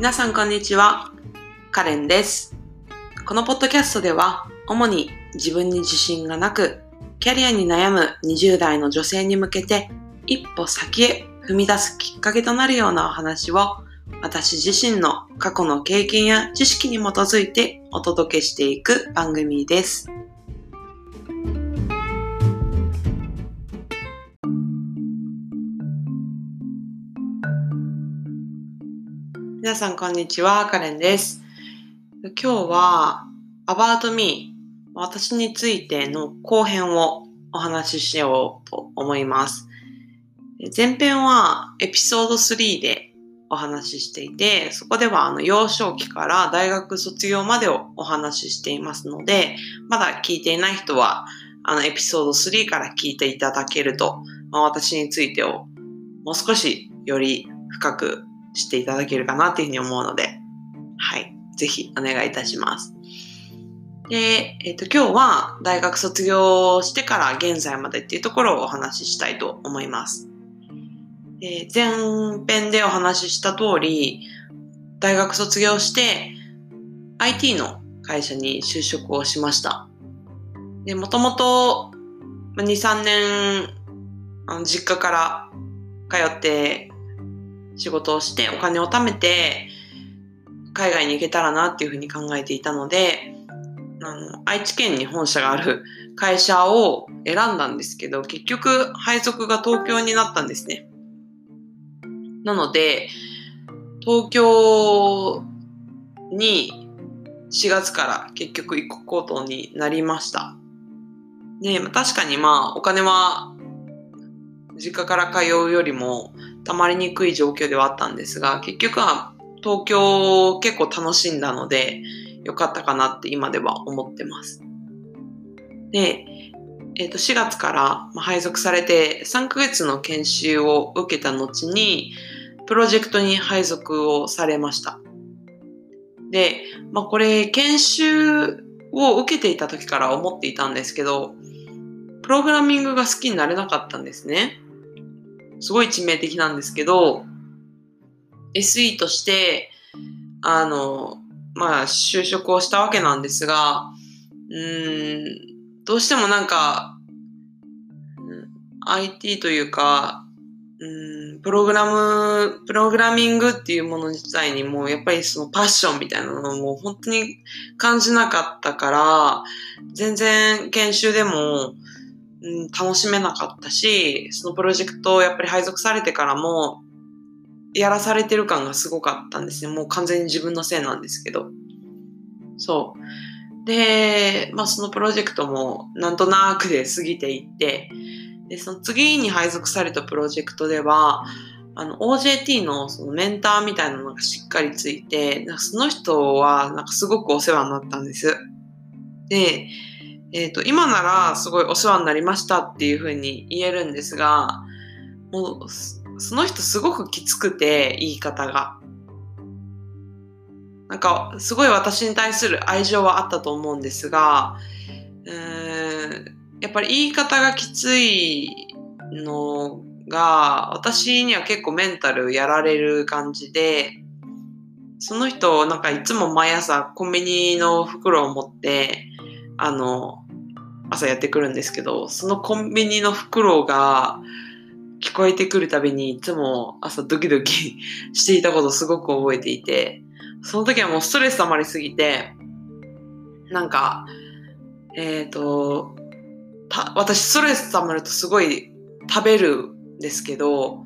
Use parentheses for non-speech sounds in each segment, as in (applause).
皆さんこんにちは。カレンです。このポッドキャストでは、主に自分に自信がなく、キャリアに悩む20代の女性に向けて、一歩先へ踏み出すきっかけとなるようなお話を、私自身の過去の経験や知識に基づいてお届けしていく番組です。皆さんこんにちは、カレンです。今日は About Me 私についての後編をお話ししようと思います。前編はエピソード3でお話ししていて、そこではあの幼少期から大学卒業までをお話ししていますので、まだ聞いていない人はあのエピソード3から聞いていただけると、まあ、私についてをもう少しより深くしていただけるかなっていうふうに思うので、はい。ぜひお願いいたします。で、えっ、と、今日は大学卒業してから現在までっていうところをお話ししたいと思います。で前編でお話しした通り、大学卒業して IT の会社に就職をしました。で、もともと2、3年あの実家から通って仕事をしてお金を貯めて海外に行けたらなっていうふうに考えていたのであの愛知県に本社がある会社を選んだんですけど結局配属が東京になったんですね。なので東京に4月から結局行くことになりました。で、確かにまあお金は実家から通うよりもたまりにくい状況ではあったんですが、結局は東京結構楽しんだので、よかったかなって今では思ってます。で、えっ、と、4月から配属されて3ヶ月の研修を受けた後に、プロジェクトに配属をされました。で、まあこれ、研修を受けていた時から思っていたんですけど、プログラミングが好きになれなかったんですね。すごい致命的なんですけど、SE として、あの、まあ、就職をしたわけなんですが、うん、どうしてもなんか、IT というか、うん、プログラム、プログラミングっていうもの自体にも、やっぱりそのパッションみたいなのも本当に感じなかったから、全然研修でも、うん、楽しめなかったし、そのプロジェクトをやっぱり配属されてからも、やらされてる感がすごかったんですね。もう完全に自分のせいなんですけど。そう。で、まあそのプロジェクトもなんとなくで過ぎていって、で、その次に配属されたプロジェクトでは、あの、OJT のそのメンターみたいなのがしっかりついて、なんかその人はなんかすごくお世話になったんです。で、えっ、と、今ならすごいお世話になりましたっていうふうに言えるんですが、もう、その人すごくきつくて、言い方が。なんか、すごい私に対する愛情はあったと思うんですが、うーんやっぱり言い方がきついのが、私には結構メンタルやられる感じで、その人、なんかいつも毎朝コンビニの袋を持って、あの、朝やってくるんですけど、そのコンビニの袋が聞こえてくるたびにいつも朝ドキドキ (laughs) していたことすごく覚えていて、その時はもうストレス溜まりすぎて、なんか、えっ、と、私ストレス溜まるとすごい食べるんですけど、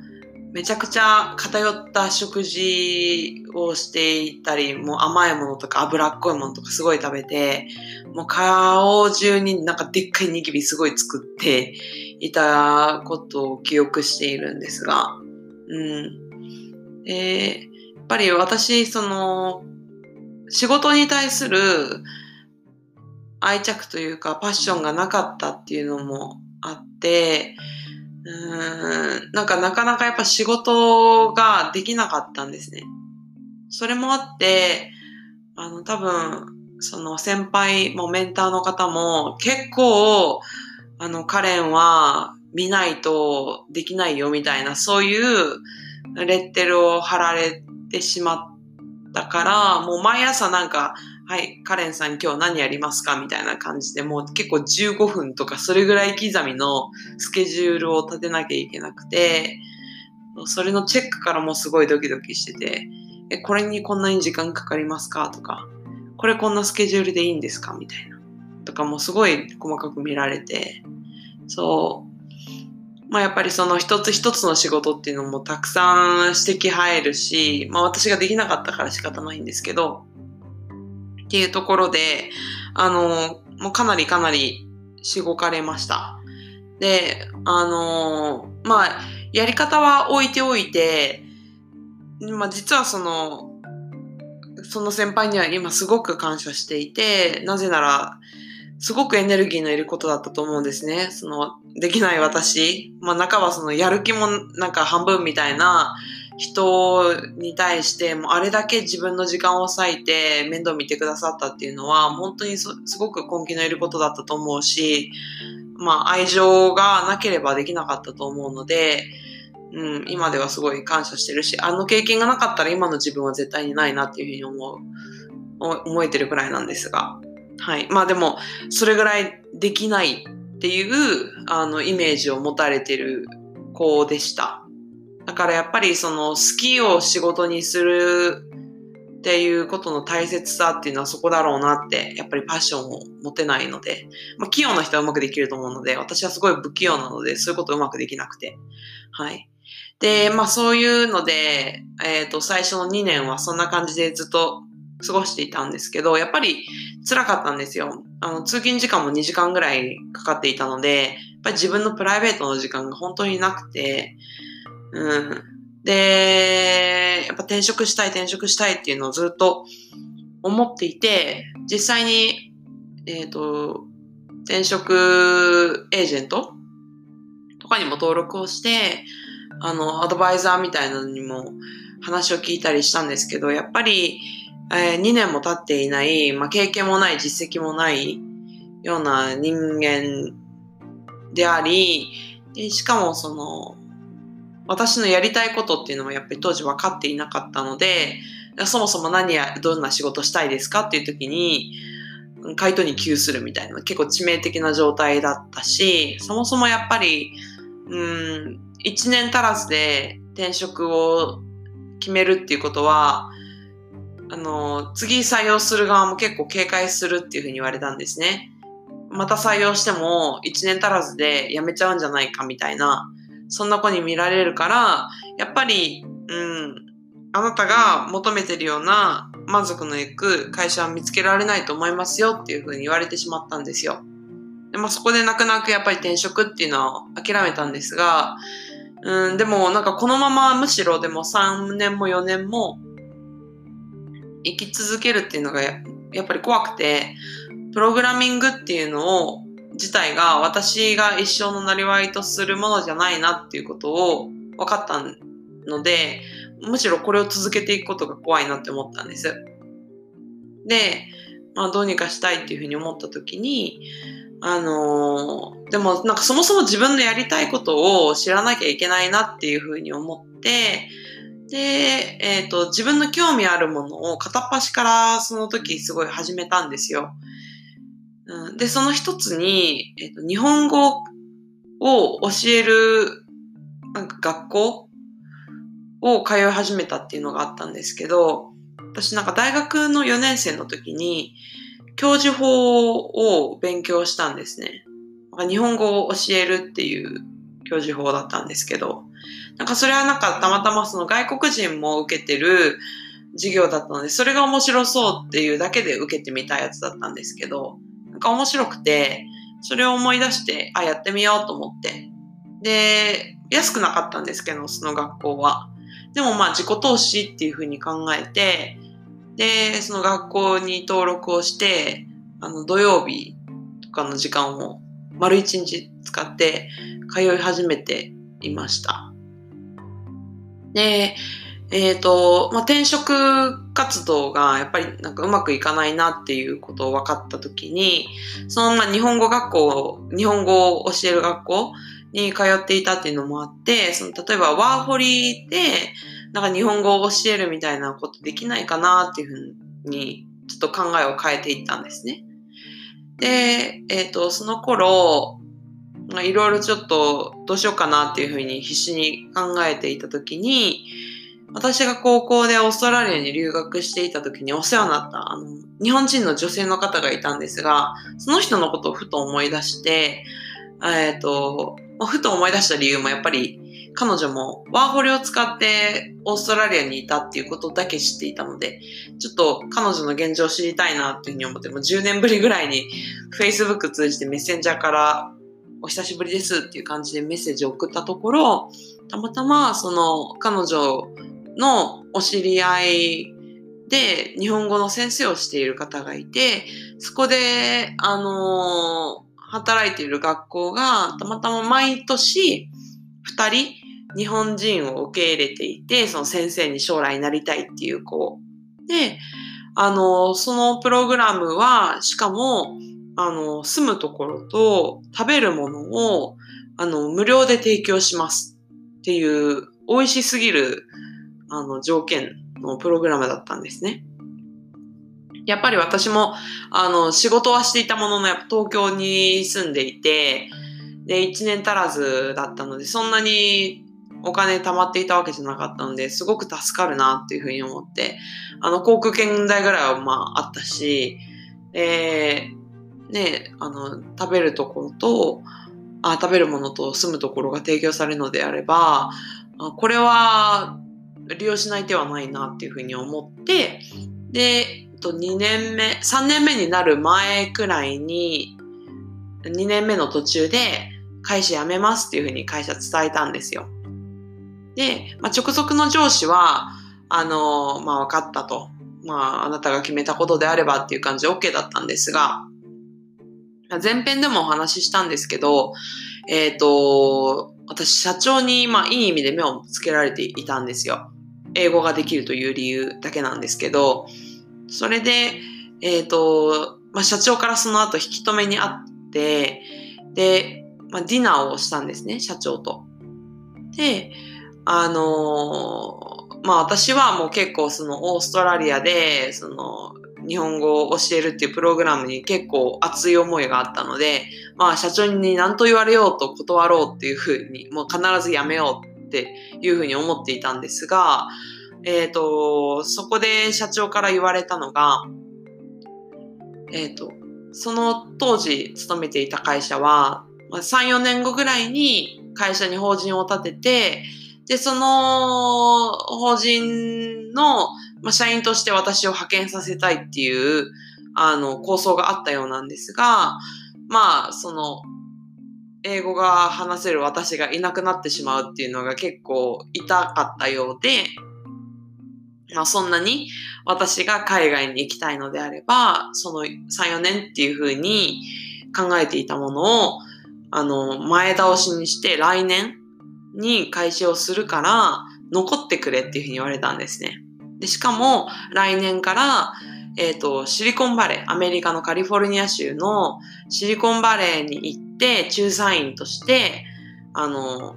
めちゃくちゃ偏った食事をしていたり、もう甘いものとか脂っこいものとかすごい食べて、もう顔中になんかでっかいニキビすごい作っていたことを記憶しているんですが、うん。で、やっぱり私、その、仕事に対する愛着というかパッションがなかったっていうのもあって、うん、なんかなかなかやっぱ仕事ができなかったんですね。それもあって、あの多分、その先輩もメンターの方も結構、あのカレンは見ないとできないよみたいなそういうレッテルを貼られてしまっだから、もう毎朝なんか、はい、カレンさん今日何やりますか？みたいな感じで、もう結構15分とかそれぐらい刻みのスケジュールを立てなきゃいけなくて、それのチェックからもすごいドキドキしてて、え、これにこんなに時間かかりますか？とか、これこんなスケジュールでいいんですか？みたいな。とかもすごい細かく見られて、そう。まあやっぱりその一つ一つの仕事っていうのもたくさん指摘入るし、まあ私ができなかったから仕方ないんですけど、っていうところで、あの、もうかなりかなりしごかれました。で、あの、まあ、やり方は置いておいて、まあ実はその、その先輩には今すごく感謝していて、なぜなら、すごくエネルギーのいることだったと思うんですね。その、できない私。まあ、中はその、やる気もなんか半分みたいな人に対して、もうあれだけ自分の時間を割いて面倒見てくださったっていうのは、本当にすごく根気のいることだったと思うし、まあ、愛情がなければできなかったと思うので、うん、今ではすごい感謝してるし、あの経験がなかったら今の自分は絶対にないなっていうふうに思う、思えてるくらいなんですが。はい。まあでも、それぐらいできないっていう、あの、イメージを持たれてる子でした。だからやっぱりその好きを仕事にするっていうことの大切さっていうのはそこだろうなって、やっぱりパッションを持てないので、まあ、器用な人はうまくできると思うので、私はすごい不器用なので、そういうことうまくできなくて。はい。で、まあそういうので、えっ、ー、と、最初の2年はそんな感じでずっと過ごしていたんですけど、やっぱり辛かったんですよ。あの、通勤時間も2時間ぐらいかかっていたので、やっぱり自分のプライベートの時間が本当になくて、うん。で、やっぱ転職したい転職したいっていうのをずっと思っていて、実際に、えっ、ー、と、転職エージェントとかにも登録をして、あの、アドバイザーみたいなのにも話を聞いたりしたんですけど、やっぱり、えー、2年も経っていない、まあ、経験もない実績もないような人間であり、しかもその、私のやりたいことっていうのもやっぱり当時分かっていなかったので、そもそも何や、どんな仕事したいですかっていう時に、回答に窮するみたいな結構致命的な状態だったし、そもそもやっぱり、うん、1年足らずで転職を決めるっていうことは、あの、次採用する側も結構警戒するっていうふうに言われたんですね。また採用しても1年足らずで辞めちゃうんじゃないかみたいな、そんな子に見られるから、やっぱり、うん、あなたが求めてるような満足のいく会社は見つけられないと思いますよっていうふうに言われてしまったんですよ。でまあ、そこで泣く泣くやっぱり転職っていうのを諦めたんですが、うん、でもなんかこのままむしろでも3年も4年も生き続けるっていうのがやっぱり怖くて、プログラミングっていうのを自体が私が一生のなりわいとするものじゃないなっていうことを分かったので、むしろこれを続けていくことが怖いなって思ったんです。で、まあどうにかしたいっていうふうに思った時に、あのー、でもなんかそもそも自分のやりたいことを知らなきゃいけないなっていうふうに思って、で、えっ、ー、と、自分の興味あるものを片っ端からその時すごい始めたんですよ。で、その一つに、え、ー、と、日本語を教えるなんか学校を通い始めたっていうのがあったんですけど、私なんか大学の4年生の時に、教授法を勉強したんですね。日本語を教えるっていう教授法だったんですけど、なんかそれはなんかたまたまその外国人も受けてる授業だったので、それが面白そうっていうだけで受けてみたやつだったんですけど、なんか面白くて、それを思い出して、あ、やってみようと思って。で、安くなかったんですけど、その学校は。でもまあ自己投資っていうふうに考えて、で、その学校に登録をして、あの、土曜日とかの時間を丸一日使って通い始めていました。で、えっ、ー、と、まあ、転職活動がやっぱりなんかうまくいかないなっていうことを分かった時に、そのまあ日本語学校、日本語を教える学校に通っていたっていうのもあって、その例えばワーホリで、なんか日本語を教えるみたいなことできないかなっていうふうに、ちょっと考えを変えていったんですね。で、えっ、ー、と、その頃、いろいろちょっとどうしようかなっていうふうに必死に考えていた時に、私が高校でオーストラリアに留学していた時にお世話になったあの日本人の女性の方がいたんですが、その人のことをふと思い出して、え、ー、と、ふと思い出した理由もやっぱり彼女もワーホリを使ってオーストラリアにいたっていうことだけ知っていたので、ちょっと彼女の現状を知りたいなっていうふうに思って、もう10年ぶりぐらいに Facebook 通じてメッセンジャーからお久しぶりですっていう感じでメッセージを送ったところ、たまたまその彼女をのお知り合いで日本語の先生をしている方がいて、そこで、あの働いている学校がたまたま毎年2人日本人を受け入れていて、その先生に将来なりたいっていう子。で、あの、そのプログラムは、しかも、あの、住むところと食べるものを、あの、無料で提供しますっていう、美味しすぎる、あの、条件のプログラムだったんですね。やっぱり私も、あの、仕事はしていたものの、やっぱ東京に住んでいて、で、1年足らずだったので、そんなにお金貯まっていたわけじゃなかったので、すごく助かるなっていうふうに思って、あの、航空券代ぐらいはまああったし、えー、ね、あの、食べるところと、あ食べるものと住むところが提供されるのであれば、これは利用しない手はないなっていうふうに思って、で、2年目、3年目になる前くらいに、2年目の途中で会社辞めますっていうふうに会社伝えたんですよ。で、まあ、直属の上司は、あの、まあ、分かったと。まあ、あなたが決めたことであればっていう感じで OK だったんですが、前編でもお話ししたんですけど、えっ、ー、と、私、社長に、まあ、いい意味で目をつけられていたんですよ。英語ができるという理由だけなんですけど、それで、えっ、ー、と、まあ、社長からその後引き止めにあって、で、まあ、ディナーをしたんですね、社長と。で、あのー、まあ私はもう結構そのオーストラリアで、その日本語を教えるっていうプログラムに結構熱い思いがあったので、まあ社長に何と言われようと断ろうっていうふうに、もう必ずやめようっていうふうに思っていたんですが、えっ、ー、と、そこで社長から言われたのが、えっ、ー、と、その当時勤めていた会社は、3、4年後ぐらいに会社に法人を立てて、で、その法人の、社員として私を派遣させたいっていう、あの、構想があったようなんですが、まあ、その、英語が話せる私がいなくなってしまうっていうのが結構痛かったようで、まあそんなに私が海外に行きたいのであれば、その3、4年っていうふうに考えていたものを、あの、前倒しにして来年に開始をするから残ってくれっていうふうに言われたんですね。で、しかも来年から、えっ、ー、と、シリコンバレー、アメリカのカリフォルニア州のシリコンバレーに行って仲裁員として、あの、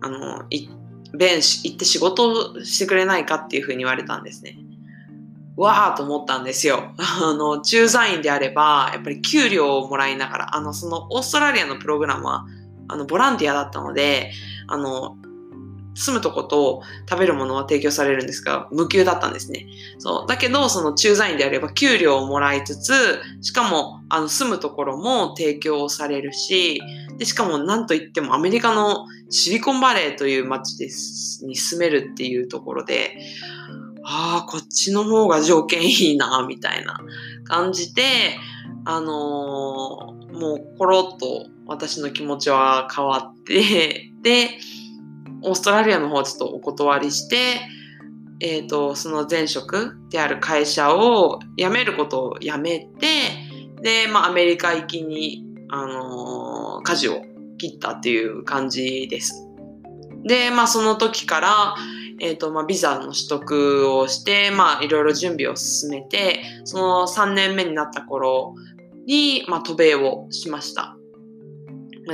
あの、い、弁行って仕事してくれないかっていうふうに言われたんですね。わーと思ったんですよ。(laughs) あの、駐在員であれば、やっぱり給料をもらいながら、あの、そのオーストラリアのプログラムはあの、ボランティアだったので、あの、住むとこと食べるものは提供されるんですが、無給だったんですね。そう。だけど、その駐在員であれば給料をもらいつつ、しかも、あの、住むところも提供されるし、で、しかも、なんといってもアメリカのシリコンバレーという街ですに住めるっていうところで、ああ、こっちの方が条件いいな、みたいな感じで、あのー、もうコロッと私の気持ちは変わって、で、オーストラリアの方ちょっとお断りして、え、ー、と、その前職である会社を辞めることをやめて、で、まあ、アメリカ行きに、あのー、舵を切ったっていう感じです。で、まあ、その時から、え、ー、と、まあ、ビザの取得をして、まあ、いろいろ準備を進めて、その3年目になった頃に、まあ、渡米をしました。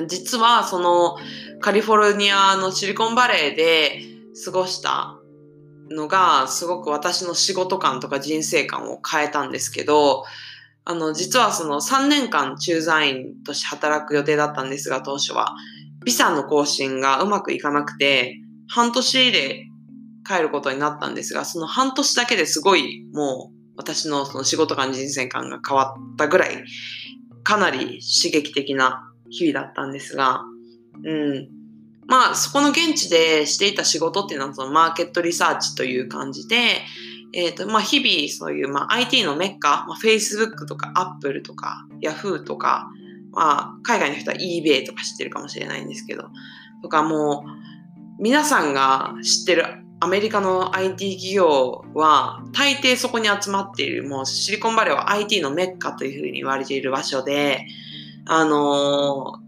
実はそのカリフォルニアのシリコンバレーで過ごしたのがすごく私の仕事観とか人生観を変えたんですけど、あの、実はその3年間駐在員として働く予定だったんですが、当初は。ビザの更新がうまくいかなくて、半年で帰ることになったんですが、その半年だけですごいもう私のその仕事観人生観が変わったぐらい、かなり刺激的な日々だったんですが、うん。まあ、そこの現地でしていた仕事っていうのはそのマーケットリサーチという感じで、えっ、ー、と、まあ、日々そういう、まあ、IT のメッカ、まあ、Facebook とか Apple とか Yahoo とか、まあ、海外の人は eBay とか知ってるかもしれないんですけど、とかもう、皆さんが知ってるアメリカの IT 企業は大抵そこに集まっている、もうシリコンバレーは IT のメッカというふうに言われている場所で、あの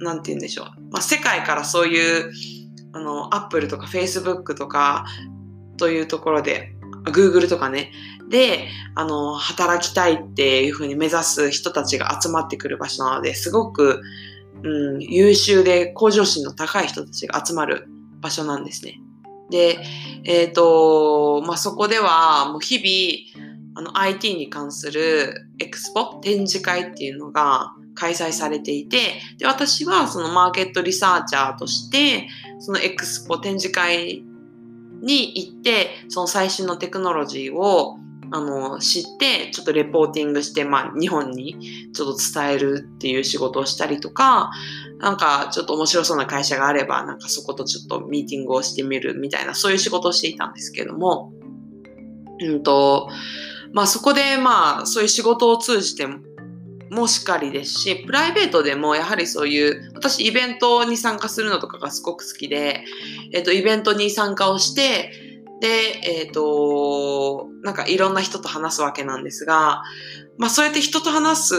ー、なんて言うんでしょう。まあ、世界からそういう、あの、Apple とか Facebook とかというところで Google とかね、で、あの、働きたいっていうふうに目指す人たちが集まってくる場所なので、すごく、うん、優秀で向上心の高い人たちが集まる場所なんですね。で、えっ、ー、と、まあ、そこでは、もう日々、あの、IT に関するエクスポ、展示会っていうのが開催されていて、で、私はそのマーケットリサーチャーとして、そのエクスポ展示会に行って、その最新のテクノロジーをあの知って、ちょっとレポーティングして、まあ、日本にちょっと伝えるっていう仕事をしたりとか、なんかちょっと面白そうな会社があれば、なんかそことちょっとミーティングをしてみるみたいな、そういう仕事をしていたんですけども、うんと、まあそこでまあそういう仕事を通じてもしかりですし、プライベートでもやはりそういう、私イベントに参加するのとかがすごく好きで、えっ、と、イベントに参加をして、で、えっ、と、なんかいろんな人と話すわけなんですが、まあそうやって人と話す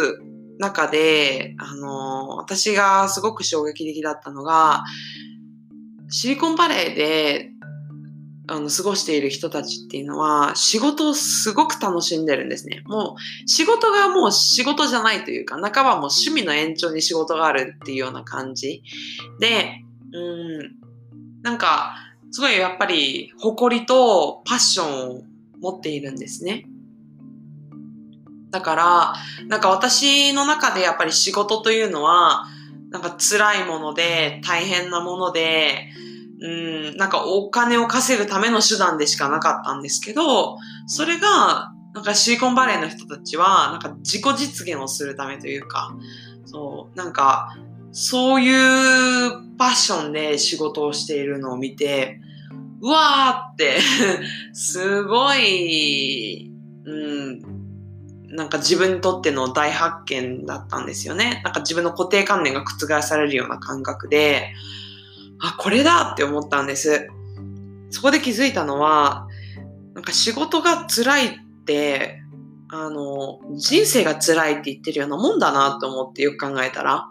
中で、あの、私がすごく衝撃的だったのが、シリコンバレーであの、過ごしている人たちっていうのは、仕事をすごく楽しんでるんですね。もう、仕事がもう仕事じゃないというか、半ばもう趣味の延長に仕事があるっていうような感じ。で、うん、なんか、すごいやっぱり、誇りとパッションを持っているんですね。だから、なんか私の中でやっぱり仕事というのは、なんか辛いもので、大変なもので、うん、なんかお金を稼ぐための手段でしかなかったんですけど、それが、なんかシリコンバレーの人たちは、なんか自己実現をするためというか、そう、なんか、そういうパッションで仕事をしているのを見て、うわーって (laughs) すごい、うん、なんか自分にとっての大発見だったんですよね。なんか自分の固定観念が覆されるような感覚で、これだって思ったんです。そこで気づいたのは、なんか仕事が辛いって、あの、人生が辛いって言ってるようなもんだなと思ってよく考えたら、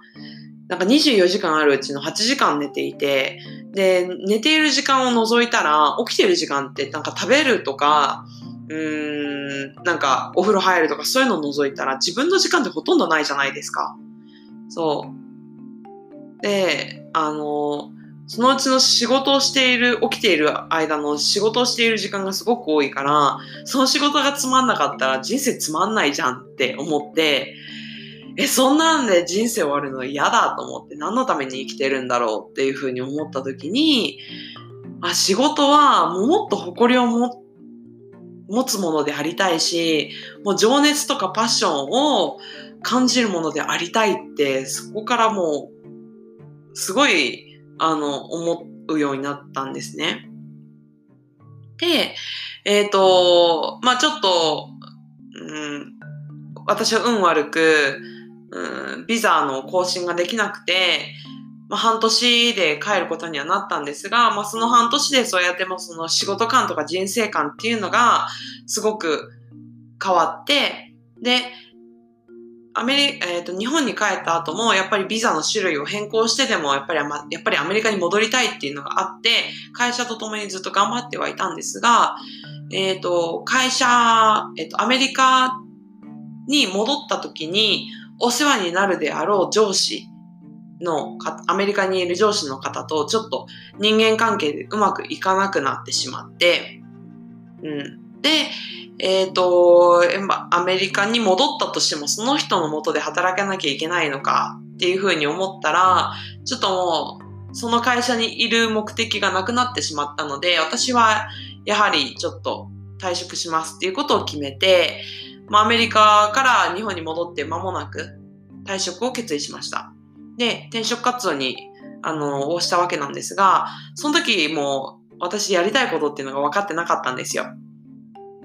なんか24時間あるうちの8時間寝ていて、で、寝ている時間を除いたら、起きてる時間ってなんか食べるとか、うーん、なんかお風呂入るとかそういうのを除いたら自分の時間ってほとんどないじゃないですか。そう。で、あの、そのうちの仕事をしている、起きている間の仕事をしている時間がすごく多いから、その仕事がつまんなかったら人生つまんないじゃんって思って、え、そんなんで人生終わるの嫌だと思って何のために生きてるんだろうっていうふうに思った時に、あ、仕事はもっと誇りを持持つものでありたいし、もう情熱とかパッションを感じるものでありたいって、そこからもう、すごいあの、思うようになったんですね。で、えっ、ー、と、まあちょっと、うん、私は運悪く、うん、ビザの更新ができなくて、まあ、半年で帰ることにはなったんですが、まあ、その半年でそうやってもその仕事観とか人生観っていうのがすごく変わって、で、アメリえーと、日本に帰った後もやっぱりビザの種類を変更してでもやっぱりやっぱりアメリカに戻りたいっていうのがあって会社と共にずっと頑張ってはいたんですが、えっ、ー、と会社、えっ、ー、とアメリカに戻った時にお世話になるであろう上司のアメリカにいる上司の方とちょっと人間関係でうまくいかなくなってしまって、うん。で、えっ、ー、と、アメリカに戻ったとしてもその人のもとで働かなきゃいけないのかっていうふうに思ったら、ちょっともうその会社にいる目的がなくなってしまったので、私はやはりちょっと退職しますっていうことを決めて、まあ、アメリカから日本に戻って間もなく退職を決意しました。で、転職活動に、あの、応したわけなんですが、その時もう私やりたいことっていうのが分かってなかったんですよ。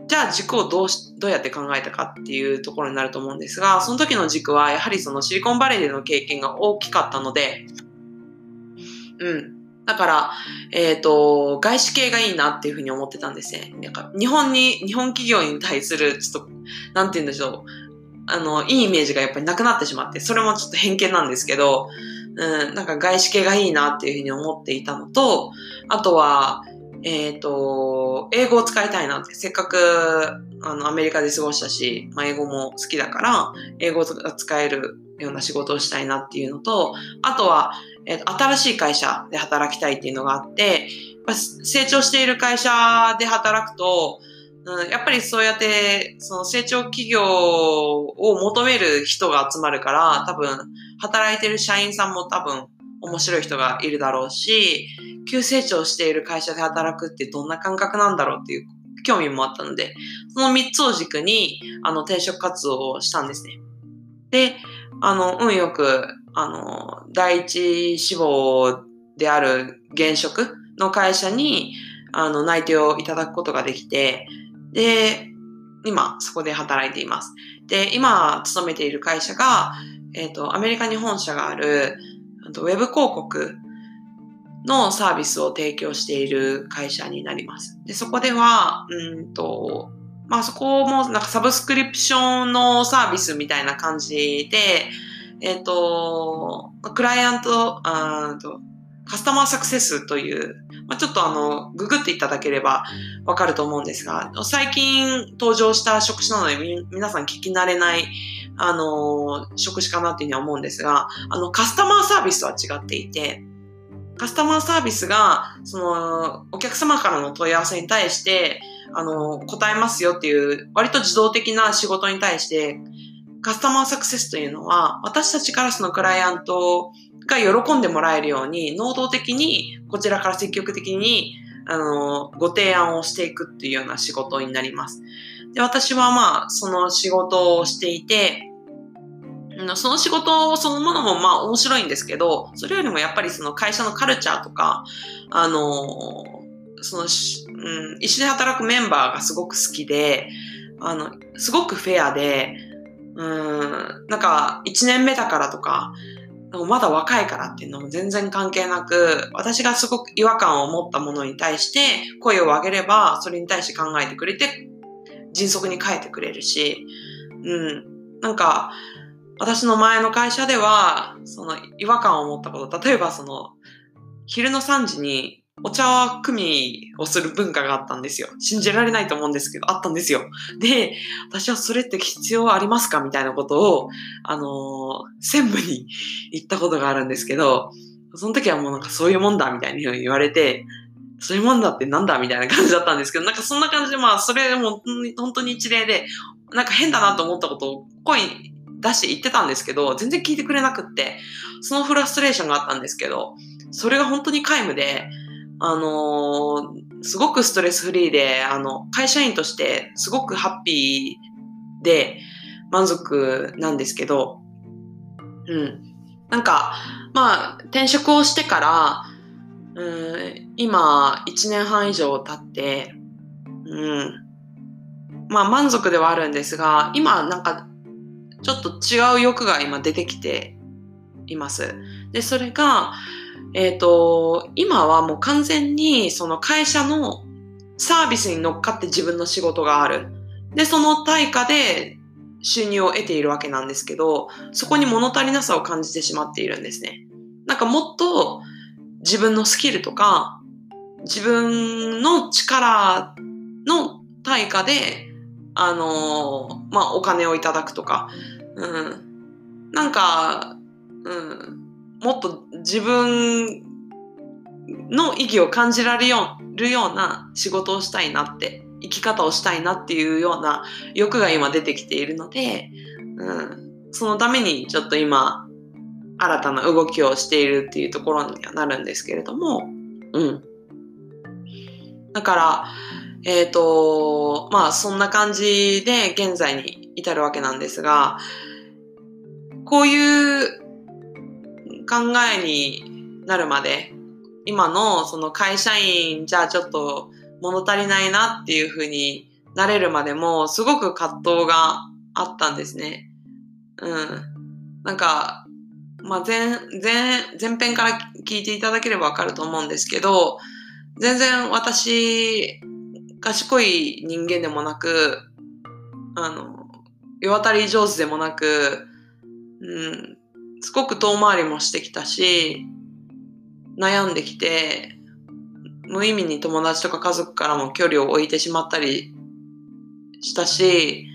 じゃあ軸をどうし、どうやって考えたかっていうところになると思うんですが、その時の軸はやはりそのシリコンバレーでの経験が大きかったので、うん。だから、えっ、ー、と、外資系がいいなっていうふうに思ってたんですね。なんか日本に、日本企業に対する、ちょっと、なんて言うんでしょう。あの、いいイメージがやっぱりなくなってしまって、それもちょっと偏見なんですけど、うん、なんか外資系がいいなっていうふうに思っていたのと、あとは、えっ、ー、と、英語を使いたいなって、せっかく、あの、アメリカで過ごしたし、まあ、英語も好きだから、英語が使えるような仕事をしたいなっていうのと、あとは、えー、と新しい会社で働きたいっていうのがあって、やっ成長している会社で働くと、うん、やっぱりそうやって、その成長企業を求める人が集まるから、多分、働いてる社員さんも多分、面白い人がいるだろうし、急成長している会社で働くってどんな感覚なんだろうっていう興味もあったので、その3つを軸に、あの、転職活動をしたんですね。で、あの、運よく、あの、第一志望である現職の会社に、あの、内定をいただくことができて、で、今、そこで働いています。で、今、勤めている会社が、えっ、ー、と、アメリカに本社がある、ウェブ広告のサービスを提供している会社になります。で、そこでは、うんと、まあそこもなんかサブスクリプションのサービスみたいな感じで、えっ、ー、と、クライアント、あとカスタマーサクセスという、まあ、ちょっとあの、ググっていただければわかると思うんですが、最近登場した職種なので皆さん聞き慣れない、あの、職種かなっていうふうに思うんですが、あの、カスタマーサービスとは違っていて、カスタマーサービスが、その、お客様からの問い合わせに対して、あの、答えますよっていう、割と自動的な仕事に対して、カスタマーサクセスというのは、私たちからそのクライアントが喜んでもらえるように、能動的に、こちらから積極的に、あの、ご提案をしていくっていうような仕事になります。で、私はまあ、その仕事をしていて、その仕事そのものもまあ面白いんですけど、それよりもやっぱりその会社のカルチャーとか、あの、その、うん、一緒に働くメンバーがすごく好きで、あの、すごくフェアで、うん、なんか1年目だからとか、まだ若いからっていうのも全然関係なく、私がすごく違和感を持ったものに対して声を上げれば、それに対して考えてくれて、迅速に変えてくれるし、うん。なんか、私の前の会社では、その違和感を持ったこと、例えばその、昼の3時にお茶を組みをする文化があったんですよ。信じられないと思うんですけど、あったんですよ。で、私はそれって必要ありますか？みたいなことを、あのー、専務に言ったことがあるんですけど、その時はもうなんかそういうもんだみたいに言われて、そういうもんだってなんだ？みたいな感じだったんですけど、なんかそんな感じでまあ、それも本当に一例で、なんか変だなと思ったことを声出して言ってたんですけど、全然聞いてくれなくって、そのフラストレーションがあったんですけど、それが本当に皆無で、あのー、すごくストレスフリーで、あの、会社員としてすごくハッピーで満足なんですけど、うん。なんか、まあ、転職をしてから、うん、今、1年半以上経って、うん。まあ、満足ではあるんですが、今、なんか、ちょっと違う欲が今出てきています。で、それが、えっ、ー、と、今はもう完全にその会社のサービスに乗っかって自分の仕事がある。で、その対価で収入を得ているわけなんですけど、そこに物足りなさを感じてしまっているんですね。なんかもっと自分のスキルとか、自分の力の対価で、あのまあ、お金をいただくとか、うん。なんか、うん。もっと自分の意義を感じられるような仕事をしたいなって生き方をしたいなっていうような欲が今出てきているので、うん、そのためにちょっと今新たな動きをしているっていうところにはなるんですけれども、うん。だから、えっ、ー、と、まあそんな感じで現在に至るわけなんですが、こういう考えになるまで、今のその会社員じゃちょっと物足りないなっていうふうになれるまでもすごく葛藤があったんですね。うん。なんか、まあ前、前、前編から聞いていただければわかると思うんですけど、全然私、賢い人間でもなく、あの、世渡り上手でもなく、うん、すごく遠回りもしてきたし、悩んできて、無意味に友達とか家族からも距離を置いてしまったりしたし、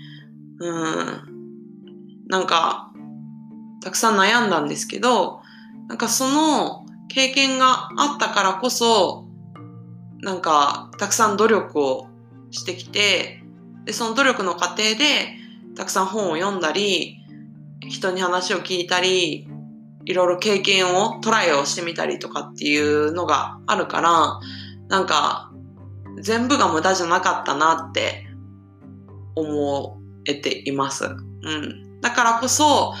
うん、なんか、たくさん悩んだんですけど、なんかその経験があったからこそ、なんかたくさん努力をしてきて、で、その努力の過程でたくさん本を読んだり、人に話を聞いたり、いろいろ経験をトライをしてみたりとかっていうのがあるから、なんか、全部が無駄じゃなかったなって思えています。うん。だからこそ、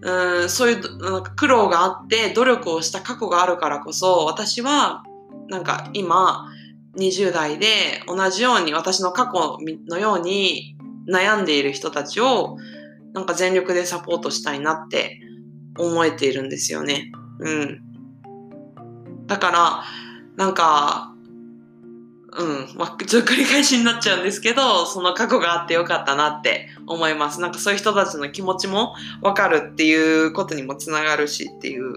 うん、そういうなんか苦労があって努力をした過去があるからこそ、私はなんか今20代で同じように私の過去のように悩んでいる人たちをなんか全力でサポートしたいなって思えているんですよね。うん。だから、なんか、うん。まあ、ちょっと繰り返しになっちゃうんですけど、その過去があってよかったなって思います。なんかそういう人たちの気持ちもわかるっていうことにもつながるしっていう、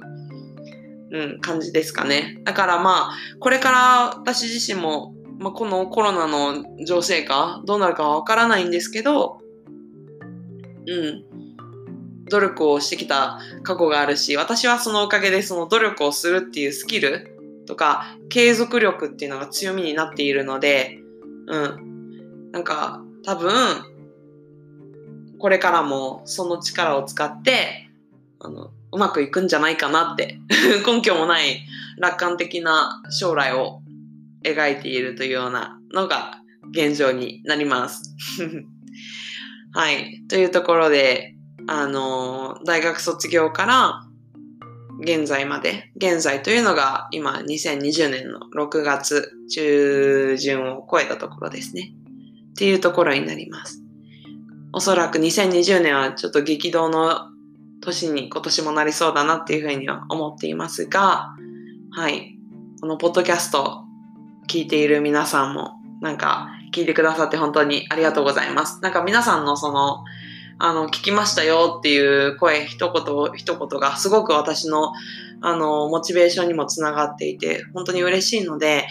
うん、感じですかね。だからまあ、これから私自身も、まあ、このコロナの情勢かどうなるかはわからないんですけど、うん。努力をしてきた過去があるし、私はそのおかげでその努力をするっていうスキルとか、継続力っていうのが強みになっているので、うん。なんか、多分、これからもその力を使って、あの、うまくいくんじゃないかなって (laughs) 根拠もない楽観的な将来を描いているというようなのが現状になります (laughs) はい。というところで、あの、大学卒業から現在まで、現在というのが今2020年の6月中旬を超えたところですね。っていうところになります。おそらく2020年はちょっと激動の年に今年もなりそうだなっていうふうには思っていますが、はい。このポッドキャスト聞いている皆さんもなんか聞いてくださって本当にありがとうございます。なんか皆さんのそのあの、聞きましたよっていう声一言一言がすごく私の、あの、モチベーションにもつながっていて、本当に嬉しいので、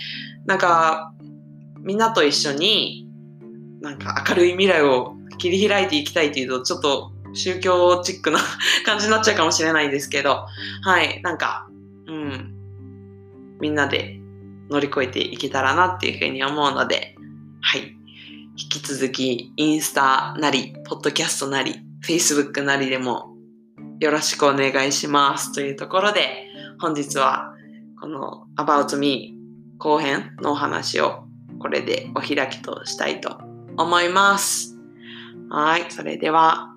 なんか、みんなと一緒に、なんか明るい未来を切り開いていきたいっていうと、ちょっと宗教チックな (laughs) 感じになっちゃうかもしれないんですけど、はい、なんか、うん、みんなで乗り越えていけたらなっていうふうに思うので、はい。引き続きインスタなり、ポッドキャストなり、Facebook なりでもよろしくお願いしますというところで本日はこの About Me 後編のお話をこれでお開きとしたいと思います。はい。それでは